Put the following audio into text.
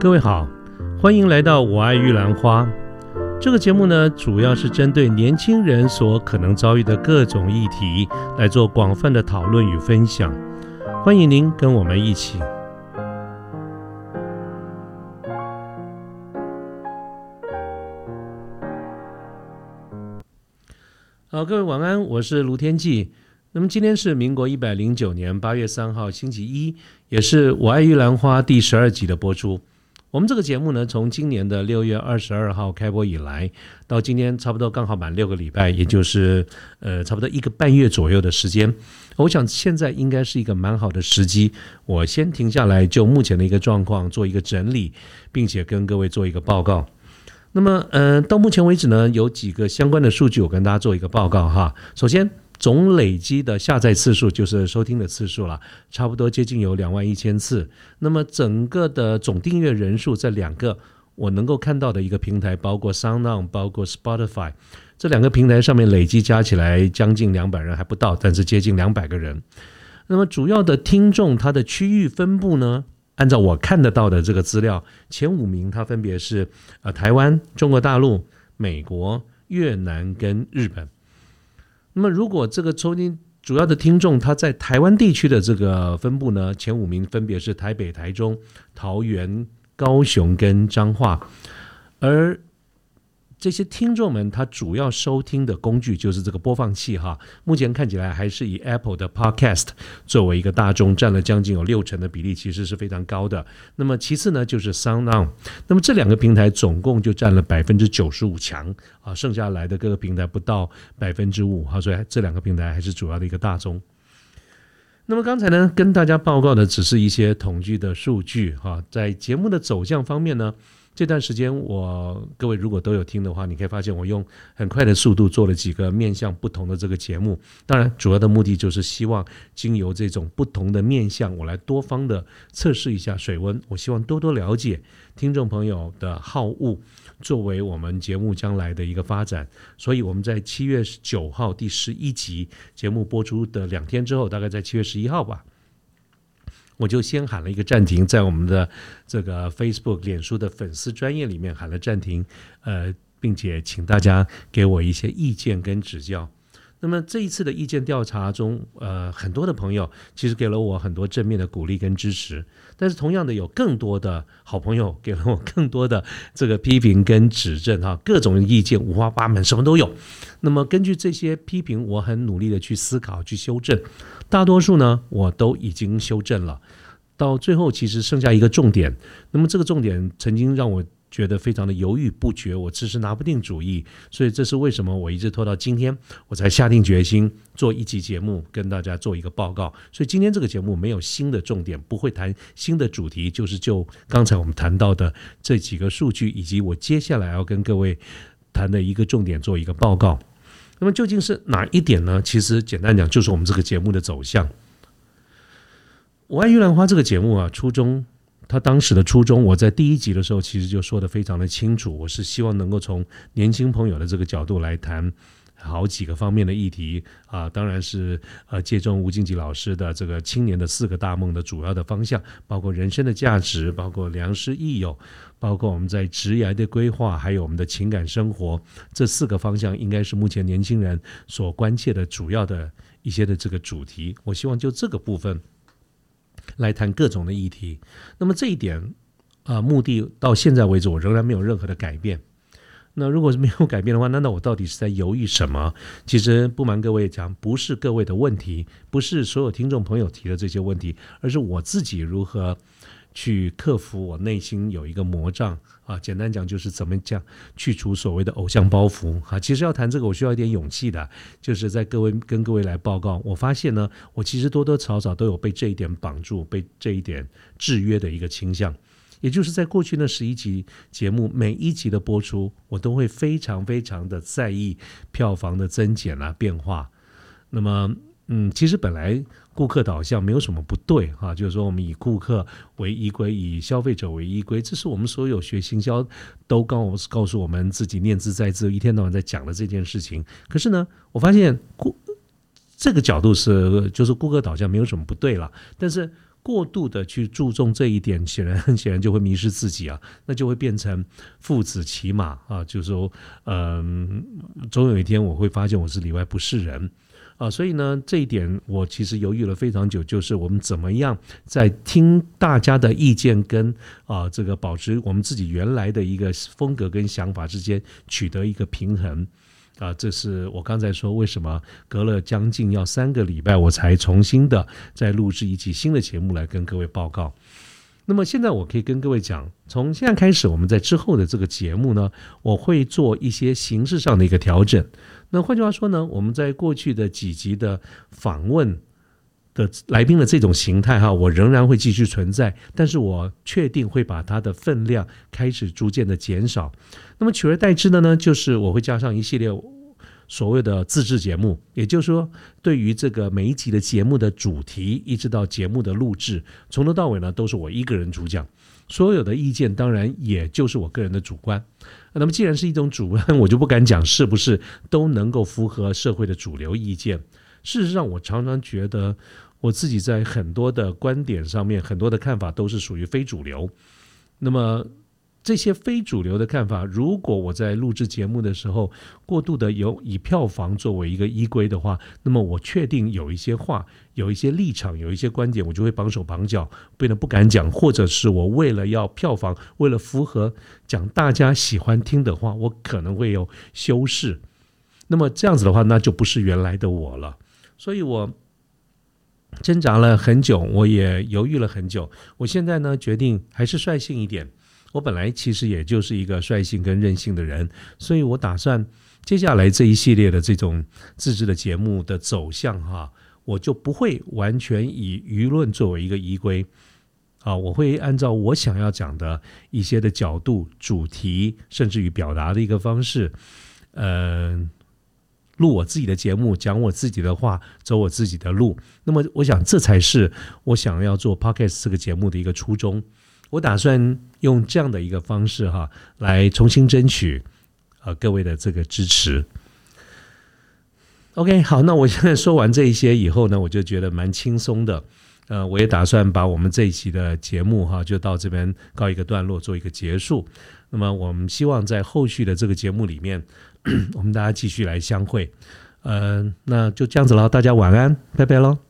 各位好，欢迎来到《我爱玉兰花》这个节目呢，主要是针对年轻人所可能遭遇的各种议题来做广泛的讨论与分享。欢迎您跟我们一起。好，各位晚安，我是卢天记。那么今天是民国一百零九年八月三号，星期一，也是《我爱玉兰花》第十二集的播出。我们这个节目呢，从今年的六月二十二号开播以来，到今天差不多刚好满六个礼拜，也就是呃差不多一个半月左右的时间。我想现在应该是一个蛮好的时机，我先停下来，就目前的一个状况做一个整理，并且跟各位做一个报告。那么，呃，到目前为止呢，有几个相关的数据，我跟大家做一个报告哈。首先。总累积的下载次数就是收听的次数了，差不多接近有两万一千次。那么整个的总订阅人数，这两个我能够看到的一个平台，包括 SoundOn，包括 Spotify，这两个平台上面累积加起来将近两百人还不到，但是接近两百个人。那么主要的听众它的区域分布呢？按照我看得到的这个资料，前五名它分别是呃台湾、中国大陆、美国、越南跟日本。那么，如果这个抽听主要的听众他在台湾地区的这个分布呢，前五名分别是台北、台中、桃园、高雄跟彰化，而。这些听众们，他主要收听的工具就是这个播放器哈。目前看起来还是以 Apple 的 Podcast 作为一个大众，占了将近有六成的比例，其实是非常高的。那么其次呢，就是 SoundOn。那么这两个平台总共就占了百分之九十五强啊，剩下来的各个平台不到百分之五哈，所以这两个平台还是主要的一个大众。那么刚才呢，跟大家报告的只是一些统计的数据哈，在节目的走向方面呢。这段时间，我各位如果都有听的话，你可以发现我用很快的速度做了几个面向不同的这个节目。当然，主要的目的就是希望经由这种不同的面向，我来多方的测试一下水温。我希望多多了解听众朋友的好恶，作为我们节目将来的一个发展。所以我们在七月九号第十一集节目播出的两天之后，大概在七月十一号吧。我就先喊了一个暂停，在我们的这个 Facebook 脸书的粉丝专业里面喊了暂停，呃，并且请大家给我一些意见跟指教。那么这一次的意见调查中，呃，很多的朋友其实给了我很多正面的鼓励跟支持，但是同样的有更多的好朋友给了我更多的这个批评跟指正哈，各种意见五花八门，什么都有。那么根据这些批评，我很努力的去思考去修正。大多数呢，我都已经修正了。到最后，其实剩下一个重点。那么这个重点曾经让我觉得非常的犹豫不决，我迟迟拿不定主意。所以这是为什么我一直拖到今天，我才下定决心做一集节目，跟大家做一个报告。所以今天这个节目没有新的重点，不会谈新的主题，就是就刚才我们谈到的这几个数据，以及我接下来要跟各位谈的一个重点做一个报告。那么究竟是哪一点呢？其实简单讲，就是我们这个节目的走向。我爱玉兰花这个节目啊，初衷，他当时的初衷，我在第一集的时候其实就说的非常的清楚。我是希望能够从年轻朋友的这个角度来谈好几个方面的议题啊，当然是呃借重吴敬吉老师的这个青年的四个大梦的主要的方向，包括人生的价值，包括良师益友。包括我们在职业的规划，还有我们的情感生活，这四个方向应该是目前年轻人所关切的主要的一些的这个主题。我希望就这个部分来谈各种的议题。那么这一点啊，目的到现在为止，我仍然没有任何的改变。那如果是没有改变的话，那那我到底是在犹豫什么？其实不瞒各位讲，不是各位的问题，不是所有听众朋友提的这些问题，而是我自己如何。去克服我内心有一个魔障啊，简单讲就是怎么讲去除所谓的偶像包袱啊。其实要谈这个，我需要一点勇气的，就是在各位跟各位来报告，我发现呢，我其实多多少少都有被这一点绑住、被这一点制约的一个倾向。也就是在过去那十一集节目，每一集的播出，我都会非常非常的在意票房的增减啊变化。那么。嗯，其实本来顾客导向没有什么不对哈，就是说我们以顾客为依归，以消费者为依归，这是我们所有学行销都告告诉我们自己念兹在兹，一天到晚在讲的这件事情。可是呢，我发现顾这个角度是就是顾客导向没有什么不对了，但是过度的去注重这一点，显然很显然就会迷失自己啊，那就会变成父子骑马啊，就是说，嗯，总有一天我会发现我是里外不是人。啊，所以呢，这一点我其实犹豫了非常久，就是我们怎么样在听大家的意见跟啊这个保持我们自己原来的一个风格跟想法之间取得一个平衡啊，这是我刚才说为什么隔了将近要三个礼拜我才重新的再录制一期新的节目来跟各位报告。那么现在我可以跟各位讲，从现在开始，我们在之后的这个节目呢，我会做一些形式上的一个调整。那换句话说呢，我们在过去的几集的访问的来宾的这种形态哈，我仍然会继续存在，但是我确定会把它的分量开始逐渐的减少。那么取而代之的呢，就是我会加上一系列所谓的自制节目，也就是说，对于这个每一集的节目的主题，一直到节目的录制，从头到尾呢都是我一个人主讲。所有的意见当然也就是我个人的主观，那么既然是一种主观，我就不敢讲是不是都能够符合社会的主流意见。事实上，我常常觉得我自己在很多的观点上面，很多的看法都是属于非主流。那么。这些非主流的看法，如果我在录制节目的时候过度的有以票房作为一个依归的话，那么我确定有一些话、有一些立场、有一些观点，我就会绑手绑脚，变得不敢讲，或者是我为了要票房，为了符合讲大家喜欢听的话，我可能会有修饰。那么这样子的话，那就不是原来的我了。所以我挣扎了很久，我也犹豫了很久。我现在呢，决定还是率性一点。我本来其实也就是一个率性跟任性的人，所以我打算接下来这一系列的这种自制的节目的走向哈，我就不会完全以舆论作为一个依归啊，我会按照我想要讲的一些的角度、主题，甚至于表达的一个方式，嗯，录我自己的节目，讲我自己的话，走我自己的路。那么，我想这才是我想要做 podcast 这个节目的一个初衷。我打算用这样的一个方式哈，来重新争取啊各位的这个支持。OK，好，那我现在说完这一些以后呢，我就觉得蛮轻松的。呃，我也打算把我们这一期的节目哈，就到这边告一个段落，做一个结束。那么我们希望在后续的这个节目里面，我们大家继续来相会。嗯，那就这样子了，大家晚安，拜拜喽。